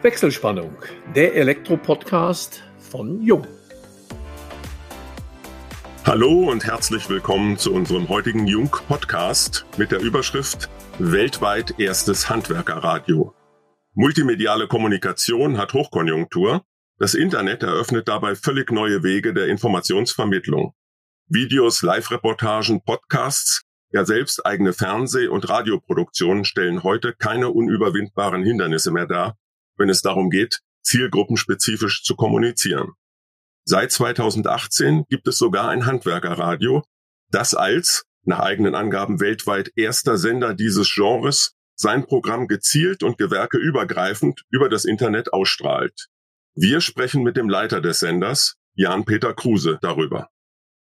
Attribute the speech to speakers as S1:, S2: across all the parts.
S1: Wechselspannung, der Elektro-Podcast von Jung.
S2: Hallo und herzlich willkommen zu unserem heutigen Jung-Podcast mit der Überschrift Weltweit erstes Handwerkerradio. Multimediale Kommunikation hat Hochkonjunktur. Das Internet eröffnet dabei völlig neue Wege der Informationsvermittlung. Videos, Live-Reportagen, Podcasts, ja selbst eigene Fernseh- und Radioproduktionen stellen heute keine unüberwindbaren Hindernisse mehr dar, wenn es darum geht, zielgruppenspezifisch zu kommunizieren. Seit 2018 gibt es sogar ein Handwerkerradio, das als, nach eigenen Angaben weltweit erster Sender dieses Genres, sein Programm gezielt und gewerkeübergreifend über das Internet ausstrahlt. Wir sprechen mit dem Leiter des Senders, Jan-Peter Kruse, darüber.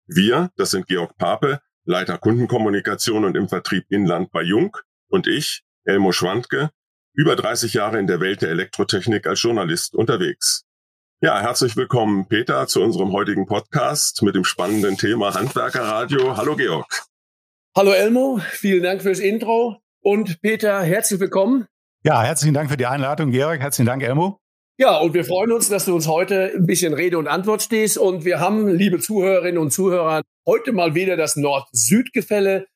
S2: Wir, das sind Georg Pape, Leiter Kundenkommunikation und im Vertrieb Inland bei Jung und ich, Elmo Schwandke, über 30 Jahre in der Welt der Elektrotechnik als Journalist unterwegs. Ja, herzlich willkommen, Peter, zu unserem heutigen Podcast mit dem spannenden Thema Handwerkerradio. Hallo, Georg.
S1: Hallo, Elmo. Vielen Dank fürs Intro. Und Peter, herzlich willkommen.
S3: Ja, herzlichen Dank für die Einladung, Georg. Herzlichen Dank, Elmo.
S1: Ja, und wir freuen uns, dass du uns heute ein bisschen Rede und Antwort stehst. Und wir haben, liebe Zuhörerinnen und Zuhörer, heute mal wieder das Nord-Süd-Gefälle.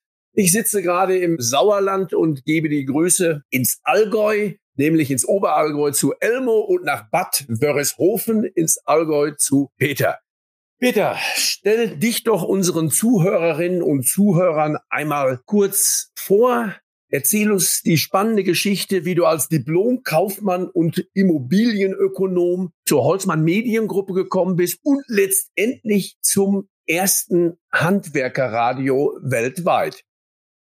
S1: Ich sitze gerade im Sauerland und gebe die Grüße ins Allgäu, nämlich ins Oberallgäu zu Elmo und nach Bad Wörishofen ins Allgäu zu Peter. Peter, stell dich doch unseren Zuhörerinnen und Zuhörern einmal kurz vor. Erzähl uns die spannende Geschichte, wie du als Diplom-Kaufmann und Immobilienökonom zur Holzmann Mediengruppe gekommen bist und letztendlich zum ersten Handwerkerradio weltweit.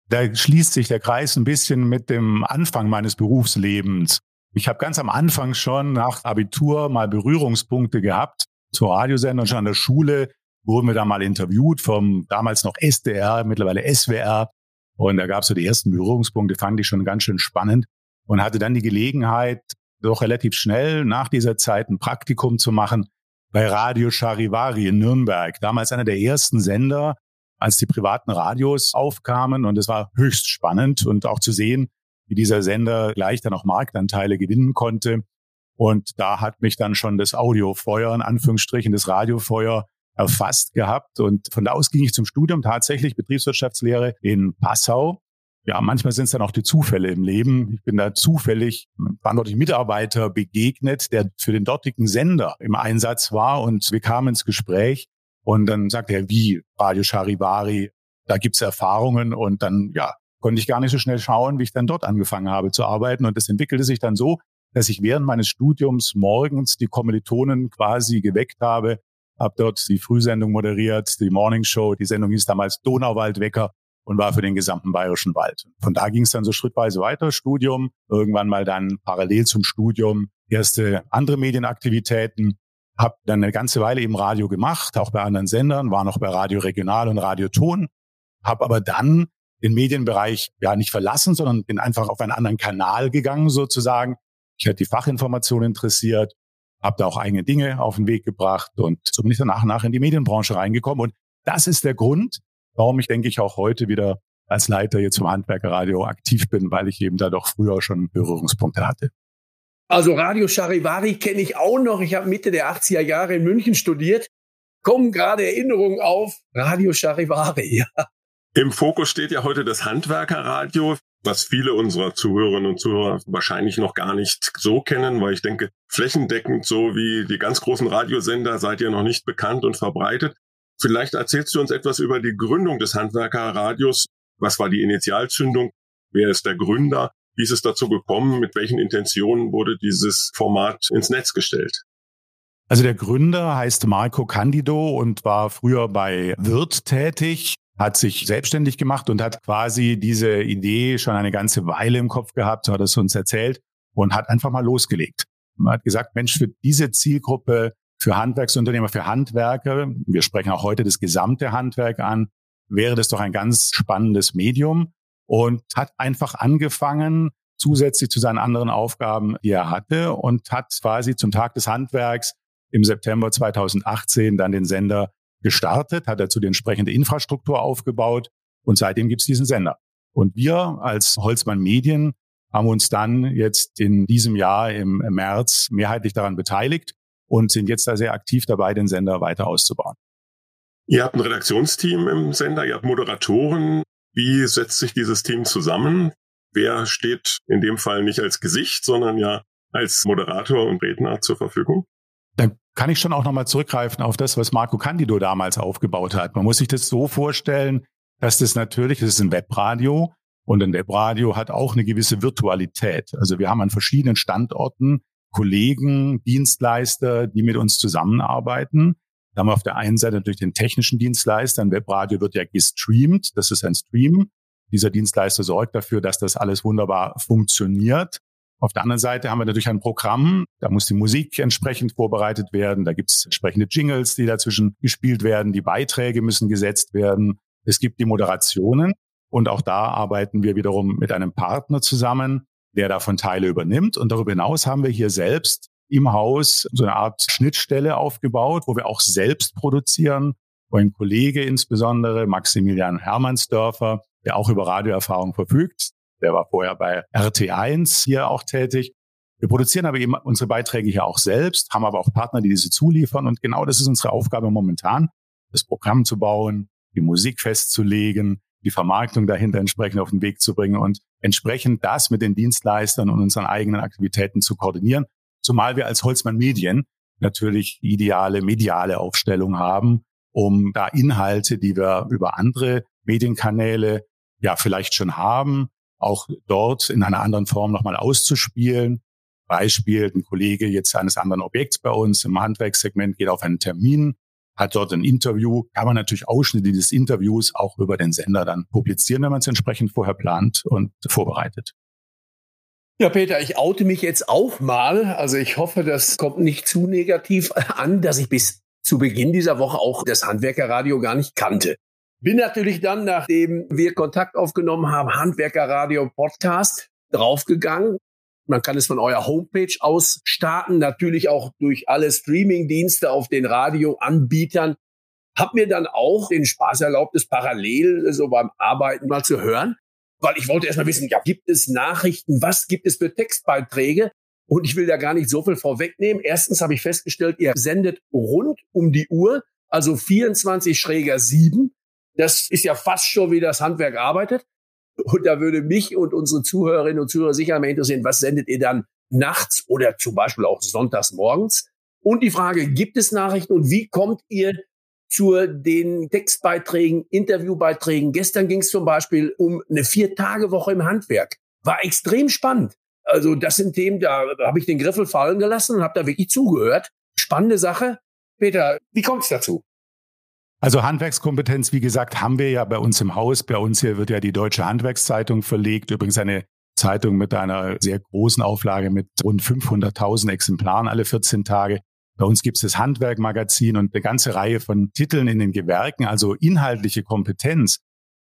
S3: Da schließt sich der Kreis ein bisschen mit dem Anfang meines Berufslebens. Ich habe ganz am Anfang schon nach Abitur mal Berührungspunkte gehabt zur Radiosendung. Schon an der Schule wurden wir da mal interviewt vom damals noch SDR, mittlerweile SWR. Und da gab es so die ersten Berührungspunkte, fand ich schon ganz schön spannend und hatte dann die Gelegenheit, doch relativ schnell nach dieser Zeit ein Praktikum zu machen bei Radio Charivari in Nürnberg. Damals einer der ersten Sender, als die privaten Radios aufkamen. Und es war höchst spannend und auch zu sehen, wie dieser Sender gleich dann auch Marktanteile gewinnen konnte. Und da hat mich dann schon das Audiofeuer, in Anführungsstrichen, das Radiofeuer erfasst gehabt. Und von da aus ging ich zum Studium tatsächlich Betriebswirtschaftslehre in Passau. Ja, manchmal sind es dann auch die Zufälle im Leben. Ich bin da zufällig verantwortlich Mitarbeiter begegnet, der für den dortigen Sender im Einsatz war und wir kamen ins Gespräch und dann sagte er, wie Radio Charivari, da gibt's Erfahrungen und dann, ja, konnte ich gar nicht so schnell schauen, wie ich dann dort angefangen habe zu arbeiten. Und das entwickelte sich dann so, dass ich während meines Studiums morgens die Kommilitonen quasi geweckt habe, habe dort die Frühsendung moderiert, die Morning Show, die Sendung hieß damals Donauwaldwecker und war für den gesamten bayerischen Wald. Von da ging es dann so schrittweise weiter, Studium, irgendwann mal dann parallel zum Studium erste andere Medienaktivitäten, habe dann eine ganze Weile eben Radio gemacht, auch bei anderen Sendern, war noch bei Radio Regional und Radio Ton, habe aber dann den Medienbereich ja nicht verlassen, sondern bin einfach auf einen anderen Kanal gegangen sozusagen. Ich hatte die Fachinformation interessiert, habe da auch eigene Dinge auf den Weg gebracht und so bin ich dann nach und nach in die Medienbranche reingekommen. Und das ist der Grund, warum ich, denke ich, auch heute wieder als Leiter jetzt vom Handwerkerradio aktiv bin, weil ich eben da doch früher schon Berührungspunkte hatte.
S1: Also Radio Charivari kenne ich auch noch. Ich habe Mitte der 80er Jahre in München studiert. Kommen gerade Erinnerungen auf. Radio Charivari, ja.
S2: Im Fokus steht ja heute das Handwerkerradio, was viele unserer Zuhörerinnen und Zuhörer wahrscheinlich noch gar nicht so kennen, weil ich denke, flächendeckend so wie die ganz großen Radiosender seid ihr noch nicht bekannt und verbreitet. Vielleicht erzählst du uns etwas über die Gründung des Handwerkerradios. Was war die Initialzündung? Wer ist der Gründer? Wie ist es dazu gekommen? Mit welchen Intentionen wurde dieses Format ins Netz gestellt?
S3: Also der Gründer heißt Marco Candido und war früher bei Wirt tätig, hat sich selbstständig gemacht und hat quasi diese Idee schon eine ganze Weile im Kopf gehabt, hat es uns erzählt und hat einfach mal losgelegt. Man hat gesagt, Mensch, für diese Zielgruppe, für Handwerksunternehmer, für Handwerker, wir sprechen auch heute das gesamte Handwerk an, wäre das doch ein ganz spannendes Medium und hat einfach angefangen, zusätzlich zu seinen anderen Aufgaben, die er hatte und hat quasi zum Tag des Handwerks im September 2018 dann den Sender gestartet, hat dazu die entsprechende Infrastruktur aufgebaut und seitdem gibt es diesen Sender. Und wir als Holzmann Medien haben uns dann jetzt in diesem Jahr im März mehrheitlich daran beteiligt und sind jetzt da sehr aktiv dabei, den Sender weiter auszubauen.
S2: Ihr habt ein Redaktionsteam im Sender, ihr habt Moderatoren. Wie setzt sich dieses Team zusammen? Wer steht in dem Fall nicht als Gesicht, sondern ja als Moderator und Redner zur Verfügung?
S3: Da kann ich schon auch nochmal zurückgreifen auf das, was Marco Candido damals aufgebaut hat. Man muss sich das so vorstellen, dass das natürlich, das ist ein Webradio und ein Webradio hat auch eine gewisse Virtualität. Also wir haben an verschiedenen Standorten Kollegen, Dienstleister, die mit uns zusammenarbeiten. Da haben wir auf der einen Seite natürlich den technischen Dienstleister. Ein Webradio wird ja gestreamt. Das ist ein Stream. Dieser Dienstleister sorgt dafür, dass das alles wunderbar funktioniert. Auf der anderen Seite haben wir natürlich ein Programm, da muss die Musik entsprechend vorbereitet werden, da gibt es entsprechende Jingles, die dazwischen gespielt werden, die Beiträge müssen gesetzt werden, es gibt die Moderationen und auch da arbeiten wir wiederum mit einem Partner zusammen, der davon Teile übernimmt. Und darüber hinaus haben wir hier selbst im Haus so eine Art Schnittstelle aufgebaut, wo wir auch selbst produzieren, wo ein Kollege insbesondere, Maximilian Hermannsdörfer, der auch über Radioerfahrung verfügt, der war vorher bei RT1 hier auch tätig. Wir produzieren aber eben unsere Beiträge hier auch selbst, haben aber auch Partner, die diese zuliefern. Und genau das ist unsere Aufgabe momentan, das Programm zu bauen, die Musik festzulegen, die Vermarktung dahinter entsprechend auf den Weg zu bringen und entsprechend das mit den Dienstleistern und unseren eigenen Aktivitäten zu koordinieren. Zumal wir als Holzmann Medien natürlich ideale mediale Aufstellung haben, um da Inhalte, die wir über andere Medienkanäle ja vielleicht schon haben, auch dort in einer anderen Form nochmal auszuspielen. Beispiel, ein Kollege jetzt eines anderen Objekts bei uns im Handwerkssegment geht auf einen Termin, hat dort ein Interview, kann man natürlich Ausschnitte dieses Interviews auch über den Sender dann publizieren, wenn man es entsprechend vorher plant und vorbereitet.
S1: Ja, Peter, ich oute mich jetzt auch mal. Also ich hoffe, das kommt nicht zu negativ an, dass ich bis zu Beginn dieser Woche auch das Handwerkerradio gar nicht kannte. Bin natürlich dann, nachdem wir Kontakt aufgenommen haben, Handwerkerradio Podcast draufgegangen. Man kann es von eurer Homepage aus starten, natürlich auch durch alle Streaming-Dienste auf den Radioanbietern. Hab mir dann auch den Spaß erlaubt, es parallel so beim Arbeiten mal zu hören, weil ich wollte erst mal wissen, ja, gibt es Nachrichten, was gibt es für Textbeiträge? Und ich will da gar nicht so viel vorwegnehmen. Erstens habe ich festgestellt, ihr sendet rund um die Uhr, also 24 Schräger 7. Das ist ja fast schon, wie das Handwerk arbeitet. Und da würde mich und unsere Zuhörerinnen und Zuhörer sicher mal interessieren, was sendet ihr dann nachts oder zum Beispiel auch sonntags morgens? Und die Frage, gibt es Nachrichten und wie kommt ihr zu den Textbeiträgen, Interviewbeiträgen? Gestern ging es zum Beispiel um eine Vier-Tage-Woche im Handwerk. War extrem spannend. Also das sind Themen, da habe ich den Griffel fallen gelassen und habe da wirklich zugehört. Spannende Sache. Peter, wie kommt es dazu?
S3: Also Handwerkskompetenz, wie gesagt, haben wir ja bei uns im Haus. Bei uns hier wird ja die Deutsche Handwerkszeitung verlegt. Übrigens eine Zeitung mit einer sehr großen Auflage mit rund 500.000 Exemplaren alle 14 Tage. Bei uns gibt es das Handwerkmagazin und eine ganze Reihe von Titeln in den Gewerken. Also inhaltliche Kompetenz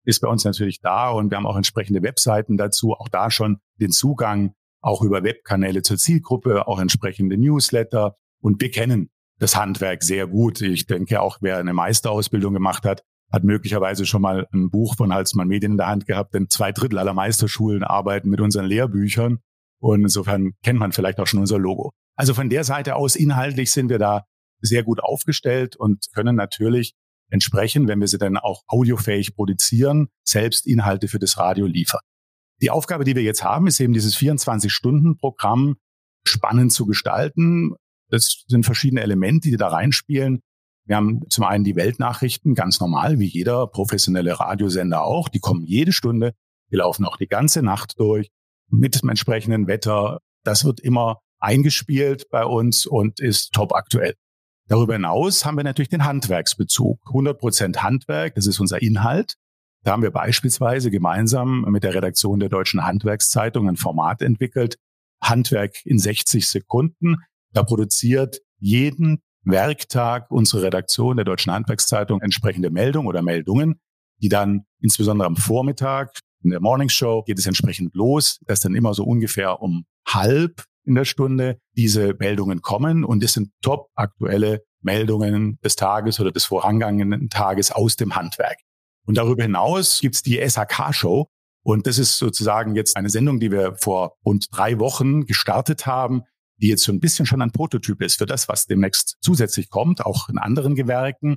S3: ist bei uns natürlich da und wir haben auch entsprechende Webseiten dazu. Auch da schon den Zugang auch über Webkanäle zur Zielgruppe, auch entsprechende Newsletter. Und wir kennen das Handwerk sehr gut. Ich denke auch, wer eine Meisterausbildung gemacht hat, hat möglicherweise schon mal ein Buch von Halsmann Medien in der Hand gehabt, denn zwei Drittel aller Meisterschulen arbeiten mit unseren Lehrbüchern. Und insofern kennt man vielleicht auch schon unser Logo. Also von der Seite aus inhaltlich sind wir da sehr gut aufgestellt und können natürlich entsprechend, wenn wir sie dann auch audiofähig produzieren, selbst Inhalte für das Radio liefern. Die Aufgabe, die wir jetzt haben, ist eben dieses 24-Stunden-Programm spannend zu gestalten, das sind verschiedene Elemente, die da reinspielen. Wir haben zum einen die Weltnachrichten, ganz normal, wie jeder professionelle Radiosender auch. Die kommen jede Stunde, die laufen auch die ganze Nacht durch mit dem entsprechenden Wetter. Das wird immer eingespielt bei uns und ist top aktuell. Darüber hinaus haben wir natürlich den Handwerksbezug. 100 Prozent Handwerk, das ist unser Inhalt. Da haben wir beispielsweise gemeinsam mit der Redaktion der Deutschen Handwerkszeitung ein Format entwickelt, Handwerk in 60 Sekunden. Da produziert jeden Werktag unsere Redaktion der Deutschen Handwerkszeitung entsprechende Meldungen oder Meldungen, die dann insbesondere am Vormittag in der Morning Show geht es entsprechend los, dass dann immer so ungefähr um halb in der Stunde diese Meldungen kommen und es sind top aktuelle Meldungen des Tages oder des vorangegangenen Tages aus dem Handwerk. Und darüber hinaus gibt's die SHK-Show, Und das ist sozusagen jetzt eine Sendung, die wir vor rund drei Wochen gestartet haben, die jetzt so ein bisschen schon ein Prototyp ist für das, was demnächst zusätzlich kommt, auch in anderen Gewerken,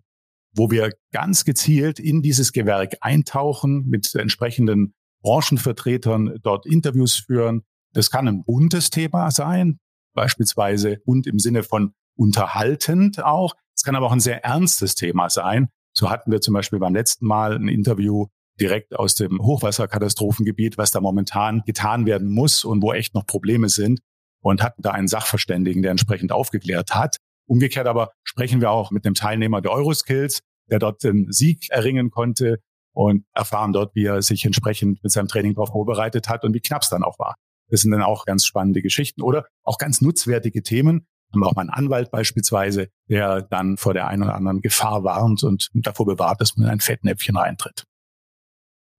S3: wo wir ganz gezielt in dieses Gewerk eintauchen, mit entsprechenden Branchenvertretern dort Interviews führen. Das kann ein buntes Thema sein, beispielsweise bunt im Sinne von unterhaltend auch. Es kann aber auch ein sehr ernstes Thema sein. So hatten wir zum Beispiel beim letzten Mal ein Interview direkt aus dem Hochwasserkatastrophengebiet, was da momentan getan werden muss und wo echt noch Probleme sind und hatten da einen Sachverständigen, der entsprechend aufgeklärt hat. Umgekehrt aber sprechen wir auch mit dem Teilnehmer der Euroskills, der dort den Sieg erringen konnte und erfahren dort, wie er sich entsprechend mit seinem Training darauf vorbereitet hat und wie knapp es dann auch war. Das sind dann auch ganz spannende Geschichten oder auch ganz nutzwertige Themen. Haben wir auch mal einen Anwalt beispielsweise, der dann vor der einen oder anderen Gefahr warnt und davor bewahrt, dass man in ein Fettnäpfchen reintritt.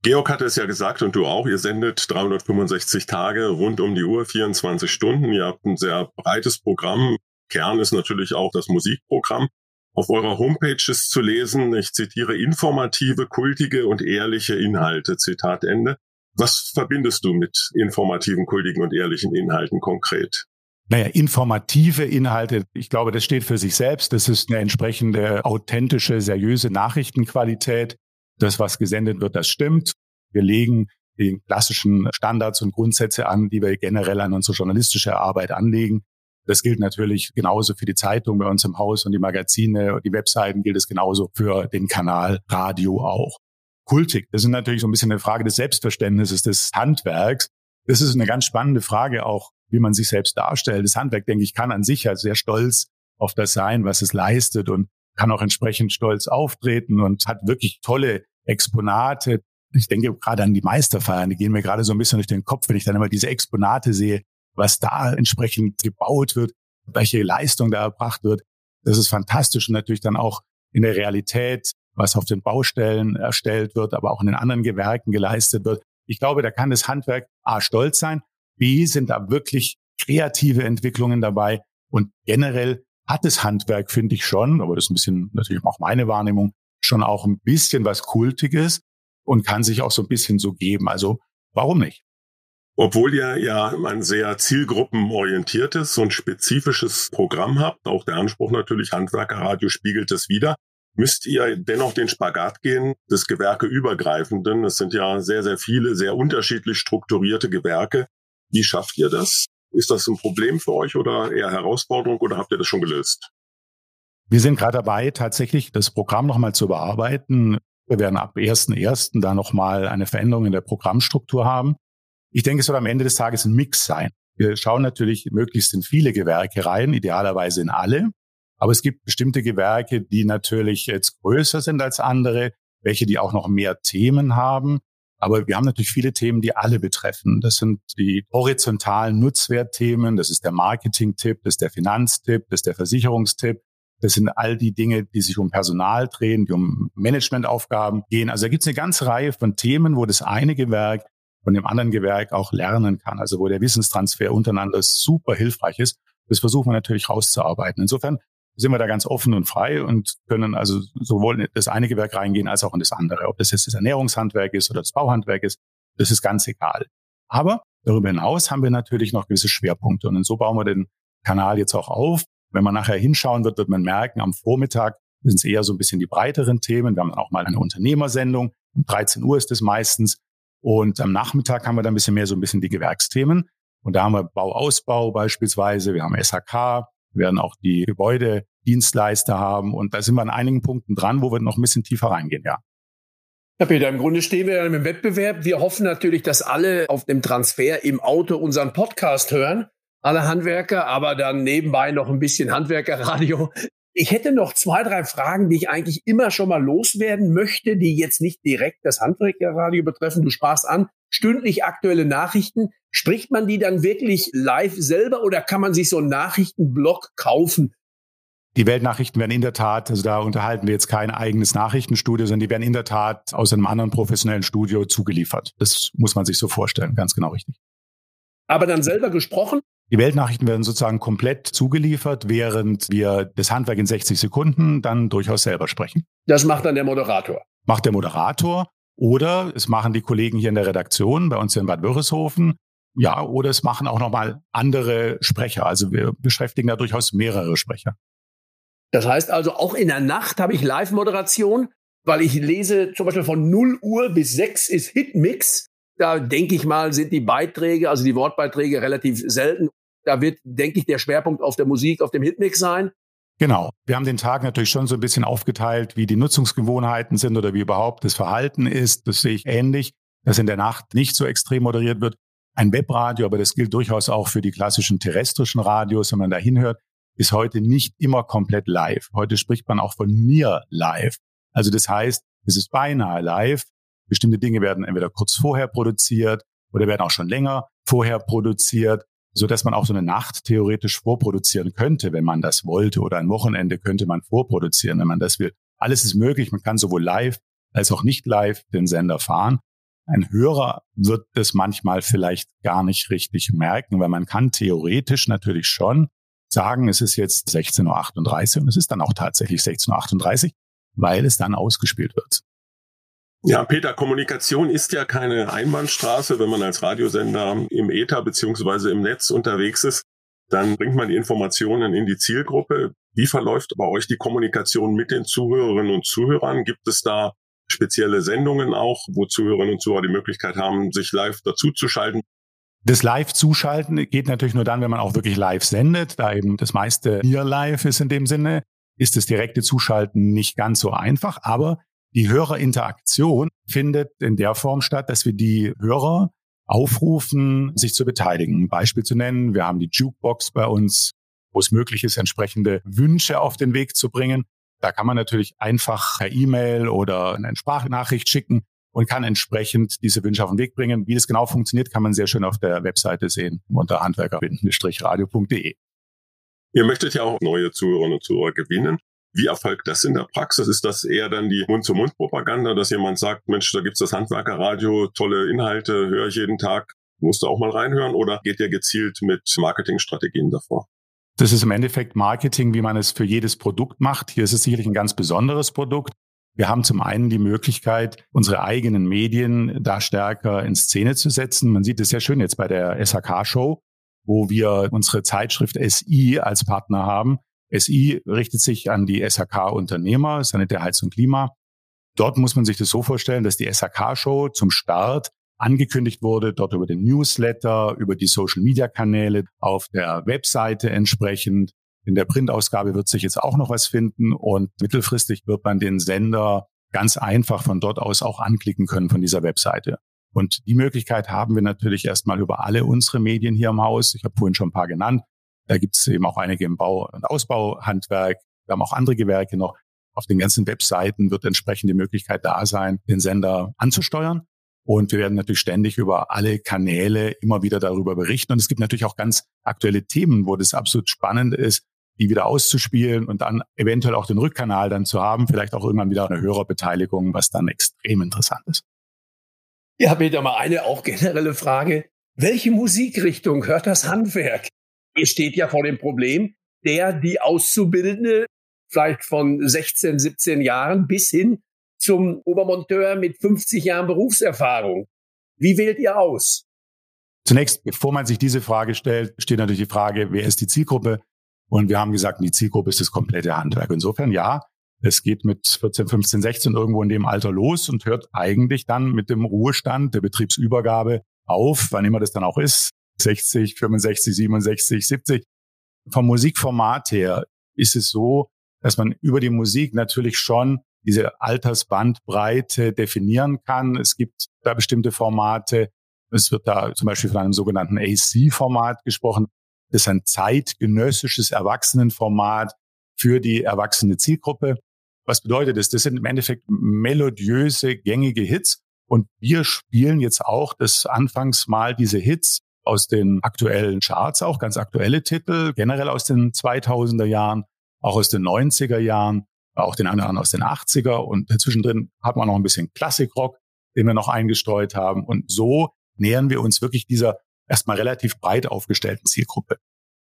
S2: Georg hatte es ja gesagt und du auch, ihr sendet 365 Tage rund um die Uhr, 24 Stunden. Ihr habt ein sehr breites Programm. Kern ist natürlich auch das Musikprogramm. Auf eurer Homepage ist zu lesen, ich zitiere, informative, kultige und ehrliche Inhalte, Zitat Ende. Was verbindest du mit informativen, kultigen und ehrlichen Inhalten konkret?
S3: Naja, informative Inhalte, ich glaube, das steht für sich selbst. Das ist eine entsprechende authentische, seriöse Nachrichtenqualität das, was gesendet wird, das stimmt. Wir legen die klassischen Standards und Grundsätze an, die wir generell an unsere journalistische Arbeit anlegen. Das gilt natürlich genauso für die Zeitung bei uns im Haus und die Magazine und die Webseiten gilt es genauso für den Kanal Radio auch. Kultig, das ist natürlich so ein bisschen eine Frage des Selbstverständnisses des Handwerks. Das ist eine ganz spannende Frage auch, wie man sich selbst darstellt. Das Handwerk, denke ich, kann an sich ja sehr stolz auf das sein, was es leistet und kann auch entsprechend stolz auftreten und hat wirklich tolle Exponate. Ich denke gerade an die Meisterfeiern, die gehen mir gerade so ein bisschen durch den Kopf, wenn ich dann immer diese Exponate sehe, was da entsprechend gebaut wird, welche Leistung da erbracht wird. Das ist fantastisch und natürlich dann auch in der Realität, was auf den Baustellen erstellt wird, aber auch in den anderen Gewerken geleistet wird. Ich glaube, da kann das Handwerk A stolz sein, B sind da wirklich kreative Entwicklungen dabei und generell hat das Handwerk, finde ich schon, aber das ist ein bisschen natürlich auch meine Wahrnehmung, schon auch ein bisschen was Kultiges und kann sich auch so ein bisschen so geben. Also warum nicht?
S2: Obwohl ihr ja ein sehr zielgruppenorientiertes und spezifisches Programm habt, auch der Anspruch natürlich Handwerkerradio spiegelt es wieder, müsst ihr dennoch den Spagat gehen des Gewerkeübergreifenden. Es sind ja sehr, sehr viele, sehr unterschiedlich strukturierte Gewerke. Wie schafft ihr das? Ist das ein Problem für euch oder eher Herausforderung oder habt ihr das schon gelöst?
S3: Wir sind gerade dabei, tatsächlich das Programm nochmal zu überarbeiten. Wir werden ab 1.1. da nochmal eine Veränderung in der Programmstruktur haben. Ich denke, es soll am Ende des Tages ein Mix sein. Wir schauen natürlich möglichst in viele Gewerke rein, idealerweise in alle. Aber es gibt bestimmte Gewerke, die natürlich jetzt größer sind als andere, welche die auch noch mehr Themen haben. Aber wir haben natürlich viele Themen, die alle betreffen. Das sind die horizontalen Nutzwertthemen, das ist der Marketing-Tipp, das ist der Finanztipp, das ist der Versicherungstipp, das sind all die Dinge, die sich um Personal drehen, die um Managementaufgaben gehen. Also da gibt es eine ganze Reihe von Themen, wo das eine Gewerk von dem anderen Gewerk auch lernen kann. Also wo der Wissenstransfer untereinander super hilfreich ist. Das versuchen wir natürlich rauszuarbeiten. Insofern sind wir da ganz offen und frei und können also sowohl in das eine Gewerk reingehen als auch in das andere. Ob das jetzt das Ernährungshandwerk ist oder das Bauhandwerk ist, das ist ganz egal. Aber darüber hinaus haben wir natürlich noch gewisse Schwerpunkte und so bauen wir den Kanal jetzt auch auf, wenn man nachher hinschauen wird, wird man merken, am Vormittag sind es eher so ein bisschen die breiteren Themen. Wir haben dann auch mal eine Unternehmersendung. Um 13 Uhr ist es meistens. Und am Nachmittag haben wir dann ein bisschen mehr so ein bisschen die Gewerksthemen. Und da haben wir Bauausbau beispielsweise. Wir haben SHK. Wir werden auch die Gebäudedienstleister haben. Und da sind wir an einigen Punkten dran, wo wir noch ein bisschen tiefer reingehen, ja.
S1: Herr Peter, im Grunde stehen wir im Wettbewerb. Wir hoffen natürlich, dass alle auf dem Transfer im Auto unseren Podcast hören alle Handwerker, aber dann nebenbei noch ein bisschen Handwerkerradio. Ich hätte noch zwei, drei Fragen, die ich eigentlich immer schon mal loswerden möchte, die jetzt nicht direkt das Handwerkerradio betreffen. Du sprachst an, stündlich aktuelle Nachrichten. Spricht man die dann wirklich live selber oder kann man sich so einen Nachrichtenblock kaufen?
S3: Die Weltnachrichten werden in der Tat, also da unterhalten wir jetzt kein eigenes Nachrichtenstudio, sondern die werden in der Tat aus einem anderen professionellen Studio zugeliefert. Das muss man sich so vorstellen, ganz genau richtig.
S1: Aber dann selber gesprochen?
S3: Die Weltnachrichten werden sozusagen komplett zugeliefert, während wir das Handwerk in 60 Sekunden dann durchaus selber sprechen.
S1: Das macht dann der Moderator.
S3: Macht der Moderator. Oder es machen die Kollegen hier in der Redaktion bei uns in Bad Wörishofen. Ja, oder es machen auch nochmal andere Sprecher. Also wir beschäftigen da durchaus mehrere Sprecher.
S1: Das heißt also, auch in der Nacht habe ich Live-Moderation, weil ich lese zum Beispiel von 0 Uhr bis 6 ist Hitmix. Da denke ich mal, sind die Beiträge, also die Wortbeiträge relativ selten. Da wird, denke ich, der Schwerpunkt auf der Musik, auf dem Hitmix sein.
S3: Genau. Wir haben den Tag natürlich schon so ein bisschen aufgeteilt, wie die Nutzungsgewohnheiten sind oder wie überhaupt das Verhalten ist. Das sehe ich ähnlich, dass in der Nacht nicht so extrem moderiert wird. Ein Webradio, aber das gilt durchaus auch für die klassischen terrestrischen Radios, wenn man da hinhört, ist heute nicht immer komplett live. Heute spricht man auch von mir live. Also das heißt, es ist beinahe live. Bestimmte Dinge werden entweder kurz vorher produziert oder werden auch schon länger vorher produziert, so dass man auch so eine Nacht theoretisch vorproduzieren könnte, wenn man das wollte, oder ein Wochenende könnte man vorproduzieren, wenn man das will. Alles ist möglich. Man kann sowohl live als auch nicht live den Sender fahren. Ein Hörer wird das manchmal vielleicht gar nicht richtig merken, weil man kann theoretisch natürlich schon sagen, es ist jetzt 16.38 Uhr und es ist dann auch tatsächlich 16.38 Uhr, weil es dann ausgespielt wird.
S2: Ja, Peter, Kommunikation ist ja keine Einbahnstraße. Wenn man als Radiosender im Ether beziehungsweise im Netz unterwegs ist, dann bringt man die Informationen in die Zielgruppe. Wie verläuft bei euch die Kommunikation mit den Zuhörerinnen und Zuhörern? Gibt es da spezielle Sendungen auch, wo Zuhörerinnen und Zuhörer die Möglichkeit haben, sich live dazuzuschalten?
S3: Das Live-Zuschalten geht natürlich nur dann, wenn man auch wirklich live sendet, da eben das meiste hier live ist in dem Sinne, ist das direkte Zuschalten nicht ganz so einfach, aber die Hörerinteraktion findet in der Form statt, dass wir die Hörer aufrufen, sich zu beteiligen. Ein Beispiel zu nennen, wir haben die Jukebox bei uns, wo es möglich ist, entsprechende Wünsche auf den Weg zu bringen. Da kann man natürlich einfach per E-Mail oder eine Sprachnachricht schicken und kann entsprechend diese Wünsche auf den Weg bringen. Wie das genau funktioniert, kann man sehr schön auf der Webseite sehen unter handwerker-radio.de.
S2: Ihr möchtet ja auch neue Zuhörerinnen und Zuhörer gewinnen. Wie erfolgt das in der Praxis? Ist das eher dann die Mund-zu-Mund-Propaganda, dass jemand sagt, Mensch, da gibt's das Handwerkerradio, tolle Inhalte, höre ich jeden Tag, musst du auch mal reinhören? Oder geht ihr gezielt mit Marketingstrategien davor?
S3: Das ist im Endeffekt Marketing, wie man es für jedes Produkt macht. Hier ist es sicherlich ein ganz besonderes Produkt. Wir haben zum einen die Möglichkeit, unsere eigenen Medien da stärker in Szene zu setzen. Man sieht es sehr schön jetzt bei der SHK-Show, wo wir unsere Zeitschrift SI als Partner haben. SI richtet sich an die SHK-Unternehmer, Sanitär, Heiz und Klima. Dort muss man sich das so vorstellen, dass die SHK-Show zum Start angekündigt wurde, dort über den Newsletter, über die Social-Media-Kanäle, auf der Webseite entsprechend. In der Printausgabe wird sich jetzt auch noch was finden und mittelfristig wird man den Sender ganz einfach von dort aus auch anklicken können von dieser Webseite. Und die Möglichkeit haben wir natürlich erstmal über alle unsere Medien hier im Haus. Ich habe vorhin schon ein paar genannt. Da gibt es eben auch einige im Bau- und Ausbauhandwerk. Wir haben auch andere Gewerke noch. Auf den ganzen Webseiten wird entsprechend die Möglichkeit da sein, den Sender anzusteuern. Und wir werden natürlich ständig über alle Kanäle immer wieder darüber berichten. Und es gibt natürlich auch ganz aktuelle Themen, wo das absolut spannend ist, die wieder auszuspielen und dann eventuell auch den Rückkanal dann zu haben, vielleicht auch irgendwann wieder eine Hörerbeteiligung, was dann extrem interessant ist.
S1: Ja, Peter, mal eine auch generelle Frage. Welche Musikrichtung hört das Handwerk? Steht ja vor dem Problem, der die Auszubildende vielleicht von 16, 17 Jahren bis hin zum Obermonteur mit 50 Jahren Berufserfahrung. Wie wählt ihr aus?
S3: Zunächst, bevor man sich diese Frage stellt, steht natürlich die Frage, wer ist die Zielgruppe? Und wir haben gesagt, die Zielgruppe ist das komplette Handwerk. Insofern ja, es geht mit 14, 15, 16 irgendwo in dem Alter los und hört eigentlich dann mit dem Ruhestand der Betriebsübergabe auf, wann immer das dann auch ist, 60, 65, 67, 70. Vom Musikformat her ist es so, dass man über die Musik natürlich schon diese Altersbandbreite definieren kann. Es gibt da bestimmte Formate. Es wird da zum Beispiel von einem sogenannten AC-Format gesprochen. Das ist ein zeitgenössisches Erwachsenenformat für die erwachsene Zielgruppe. Was bedeutet das? Das sind im Endeffekt melodiöse, gängige Hits. Und wir spielen jetzt auch das anfangs mal diese Hits aus den aktuellen Charts, auch ganz aktuelle Titel, generell aus den 2000er Jahren, auch aus den 90er Jahren, auch den anderen aus den 80er und zwischendrin hat man noch ein bisschen Klassikrock, den wir noch eingestreut haben und so nähern wir uns wirklich dieser erstmal relativ breit aufgestellten Zielgruppe.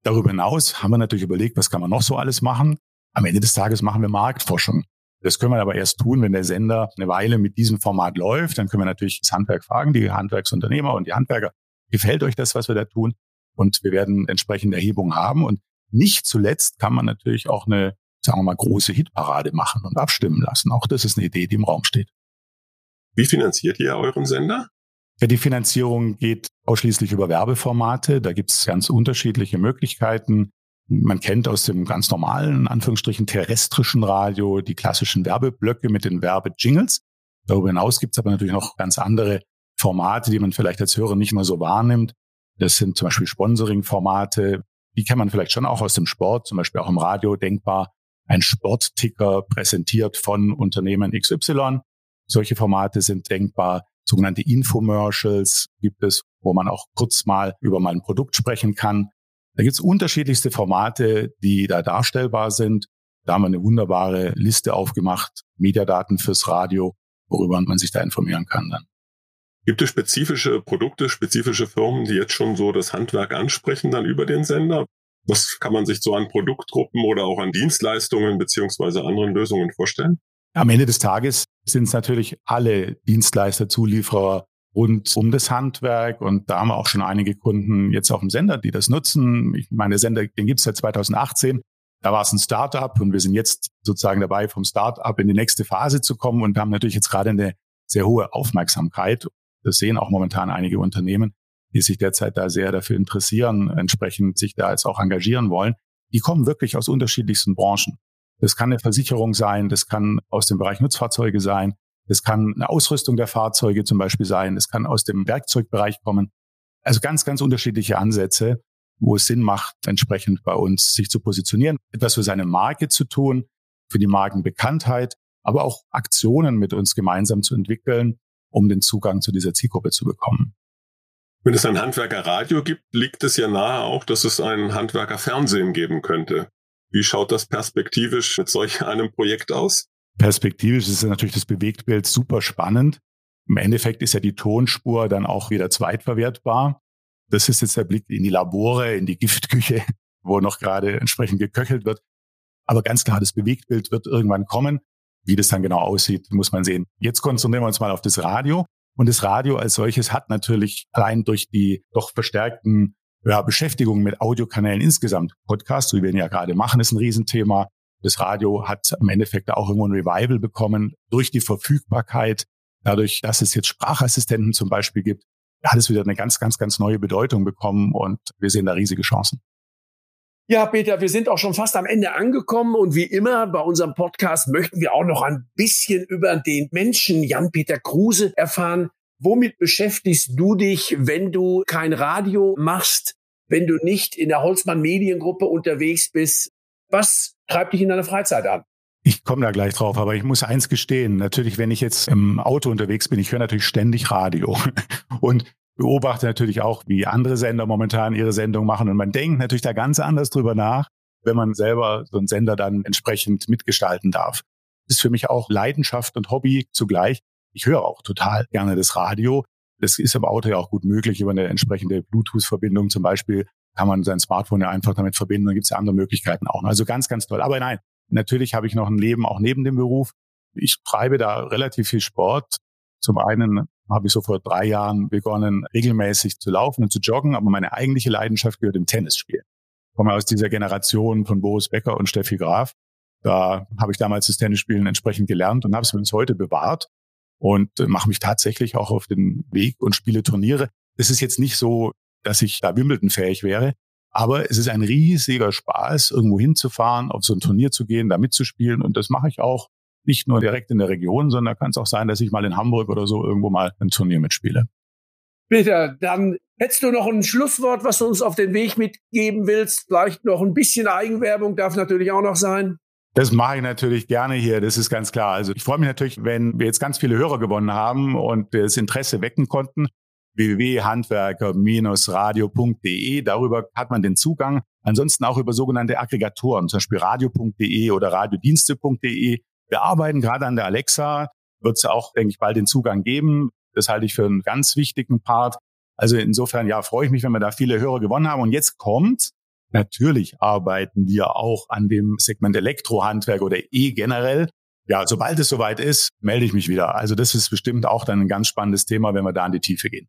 S3: Darüber hinaus haben wir natürlich überlegt, was kann man noch so alles machen. Am Ende des Tages machen wir Marktforschung. Das können wir aber erst tun, wenn der Sender eine Weile mit diesem Format läuft. Dann können wir natürlich das Handwerk fragen, die Handwerksunternehmer und die Handwerker. Gefällt euch das, was wir da tun? Und wir werden entsprechende Erhebungen haben. Und nicht zuletzt kann man natürlich auch eine, sagen wir mal, große Hitparade machen und abstimmen lassen. Auch das ist eine Idee, die im Raum steht.
S2: Wie finanziert ihr euren Sender?
S3: Ja, die Finanzierung geht ausschließlich über Werbeformate. Da gibt es ganz unterschiedliche Möglichkeiten. Man kennt aus dem ganz normalen, Anführungsstrichen, terrestrischen Radio die klassischen Werbeblöcke mit den Werbejingles. Darüber hinaus gibt es aber natürlich noch ganz andere Formate, die man vielleicht als Hörer nicht mehr so wahrnimmt. Das sind zum Beispiel Sponsoring-Formate. Die kennt man vielleicht schon auch aus dem Sport, zum Beispiel auch im Radio denkbar. Ein Sportticker präsentiert von Unternehmen XY. Solche Formate sind denkbar. Sogenannte Infomercials gibt es, wo man auch kurz mal über mal ein Produkt sprechen kann. Da gibt es unterschiedlichste Formate, die da darstellbar sind. Da haben wir eine wunderbare Liste aufgemacht, Mediadaten fürs Radio, worüber man sich da informieren kann dann.
S2: Gibt es spezifische Produkte, spezifische Firmen, die jetzt schon so das Handwerk ansprechen, dann über den Sender? Was kann man sich so an Produktgruppen oder auch an Dienstleistungen beziehungsweise anderen Lösungen vorstellen?
S3: Am Ende des Tages sind es natürlich alle Dienstleister, Zulieferer rund um das Handwerk. Und da haben wir auch schon einige Kunden jetzt auf dem Sender, die das nutzen. Ich meine, der Sender, den gibt es seit 2018. Da war es ein Startup und wir sind jetzt sozusagen dabei, vom Startup in die nächste Phase zu kommen und haben natürlich jetzt gerade eine sehr hohe Aufmerksamkeit. Das sehen auch momentan einige Unternehmen, die sich derzeit da sehr dafür interessieren, entsprechend sich da jetzt auch engagieren wollen. Die kommen wirklich aus unterschiedlichsten Branchen. Das kann eine Versicherung sein, das kann aus dem Bereich Nutzfahrzeuge sein, das kann eine Ausrüstung der Fahrzeuge zum Beispiel sein, das kann aus dem Werkzeugbereich kommen. Also ganz, ganz unterschiedliche Ansätze, wo es Sinn macht, entsprechend bei uns sich zu positionieren, etwas für seine Marke zu tun, für die Markenbekanntheit, aber auch Aktionen mit uns gemeinsam zu entwickeln, um den Zugang zu dieser Zielgruppe zu bekommen.
S2: Wenn es ein Handwerkerradio gibt, liegt es ja nahe auch, dass es ein Handwerkerfernsehen geben könnte. Wie schaut das perspektivisch mit solch einem Projekt aus?
S3: Perspektivisch ist natürlich das Bewegtbild super spannend. Im Endeffekt ist ja die Tonspur dann auch wieder zweitverwertbar. Das ist jetzt der Blick in die Labore, in die Giftküche, wo noch gerade entsprechend geköchelt wird. Aber ganz klar, das Bewegtbild wird irgendwann kommen. Wie das dann genau aussieht, muss man sehen. Jetzt konzentrieren wir uns mal auf das Radio. Und das Radio als solches hat natürlich allein durch die doch verstärkten ja, Beschäftigung mit Audiokanälen insgesamt, Podcast, wie wir ihn ja gerade machen, ist ein Riesenthema. Das Radio hat im Endeffekt auch irgendwo ein Revival bekommen durch die Verfügbarkeit, dadurch, dass es jetzt Sprachassistenten zum Beispiel gibt, hat es wieder eine ganz, ganz, ganz neue Bedeutung bekommen und wir sehen da riesige Chancen.
S1: Ja, Peter, wir sind auch schon fast am Ende angekommen und wie immer bei unserem Podcast möchten wir auch noch ein bisschen über den Menschen Jan-Peter Kruse erfahren. Womit beschäftigst du dich, wenn du kein Radio machst, wenn du nicht in der Holzmann Mediengruppe unterwegs bist? Was treibt dich in deiner Freizeit an?
S3: Ich komme da gleich drauf, aber ich muss eins gestehen. Natürlich, wenn ich jetzt im Auto unterwegs bin, ich höre natürlich ständig Radio und beobachte natürlich auch, wie andere Sender momentan ihre Sendung machen. Und man denkt natürlich da ganz anders drüber nach, wenn man selber so einen Sender dann entsprechend mitgestalten darf. Ist für mich auch Leidenschaft und Hobby zugleich. Ich höre auch total gerne das Radio. Das ist im Auto ja auch gut möglich über eine entsprechende Bluetooth-Verbindung zum Beispiel kann man sein Smartphone ja einfach damit verbinden. Dann gibt es ja andere Möglichkeiten auch. Also ganz, ganz toll. Aber nein, natürlich habe ich noch ein Leben auch neben dem Beruf. Ich treibe da relativ viel Sport. Zum einen habe ich so vor drei Jahren begonnen, regelmäßig zu laufen und zu joggen, aber meine eigentliche Leidenschaft gehört dem Tennisspiel. Ich komme aus dieser Generation von Boris Becker und Steffi Graf. Da habe ich damals das Tennisspielen entsprechend gelernt und habe es bis heute bewahrt und mache mich tatsächlich auch auf den Weg und spiele Turniere. Es ist jetzt nicht so, dass ich da Wimbledon fähig wäre. Aber es ist ein riesiger Spaß, irgendwo hinzufahren, auf so ein Turnier zu gehen, da mitzuspielen. Und das mache ich auch nicht nur direkt in der Region, sondern kann es auch sein, dass ich mal in Hamburg oder so irgendwo mal ein Turnier mitspiele.
S1: Peter, dann hättest du noch ein Schlusswort, was du uns auf den Weg mitgeben willst? Vielleicht noch ein bisschen Eigenwerbung darf natürlich auch noch sein.
S3: Das mache ich natürlich gerne hier, das ist ganz klar. Also ich freue mich natürlich, wenn wir jetzt ganz viele Hörer gewonnen haben und das Interesse wecken konnten www.handwerker-radio.de. Darüber hat man den Zugang. Ansonsten auch über sogenannte Aggregatoren, zum Beispiel radio.de oder radiodienste.de. Wir arbeiten gerade an der Alexa, wird es auch, denke ich, bald den Zugang geben. Das halte ich für einen ganz wichtigen Part. Also insofern, ja, freue ich mich, wenn wir da viele Hörer gewonnen haben. Und jetzt kommt, natürlich arbeiten wir auch an dem Segment Elektrohandwerk oder E generell. ja, sobald es soweit ist, melde ich mich wieder. Also das ist bestimmt auch dann ein ganz spannendes Thema, wenn wir da in die Tiefe gehen.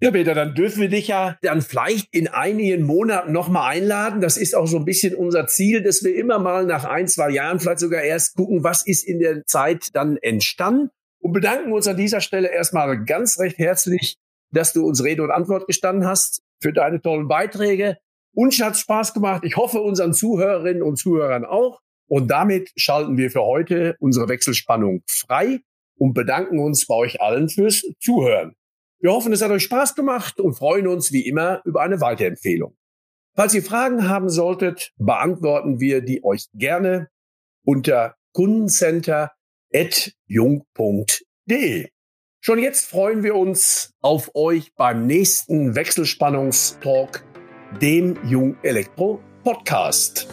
S1: Ja, Peter, dann dürfen wir dich ja dann vielleicht in einigen Monaten nochmal einladen. Das ist auch so ein bisschen unser Ziel, dass wir immer mal nach ein, zwei Jahren vielleicht sogar erst gucken, was ist in der Zeit dann entstanden. Und bedanken uns an dieser Stelle erstmal ganz recht herzlich, dass du uns Rede und Antwort gestanden hast für deine tollen Beiträge. Uns hat Spaß gemacht. Ich hoffe, unseren Zuhörerinnen und Zuhörern auch. Und damit schalten wir für heute unsere Wechselspannung frei und bedanken uns bei euch allen fürs Zuhören. Wir hoffen, es hat euch Spaß gemacht und freuen uns wie immer über eine Weiterempfehlung. Falls ihr Fragen haben solltet, beantworten wir die euch gerne unter kundencenter.jung.de. Schon jetzt freuen wir uns auf euch beim nächsten Wechselspannungstalk, dem Jung Elektro Podcast.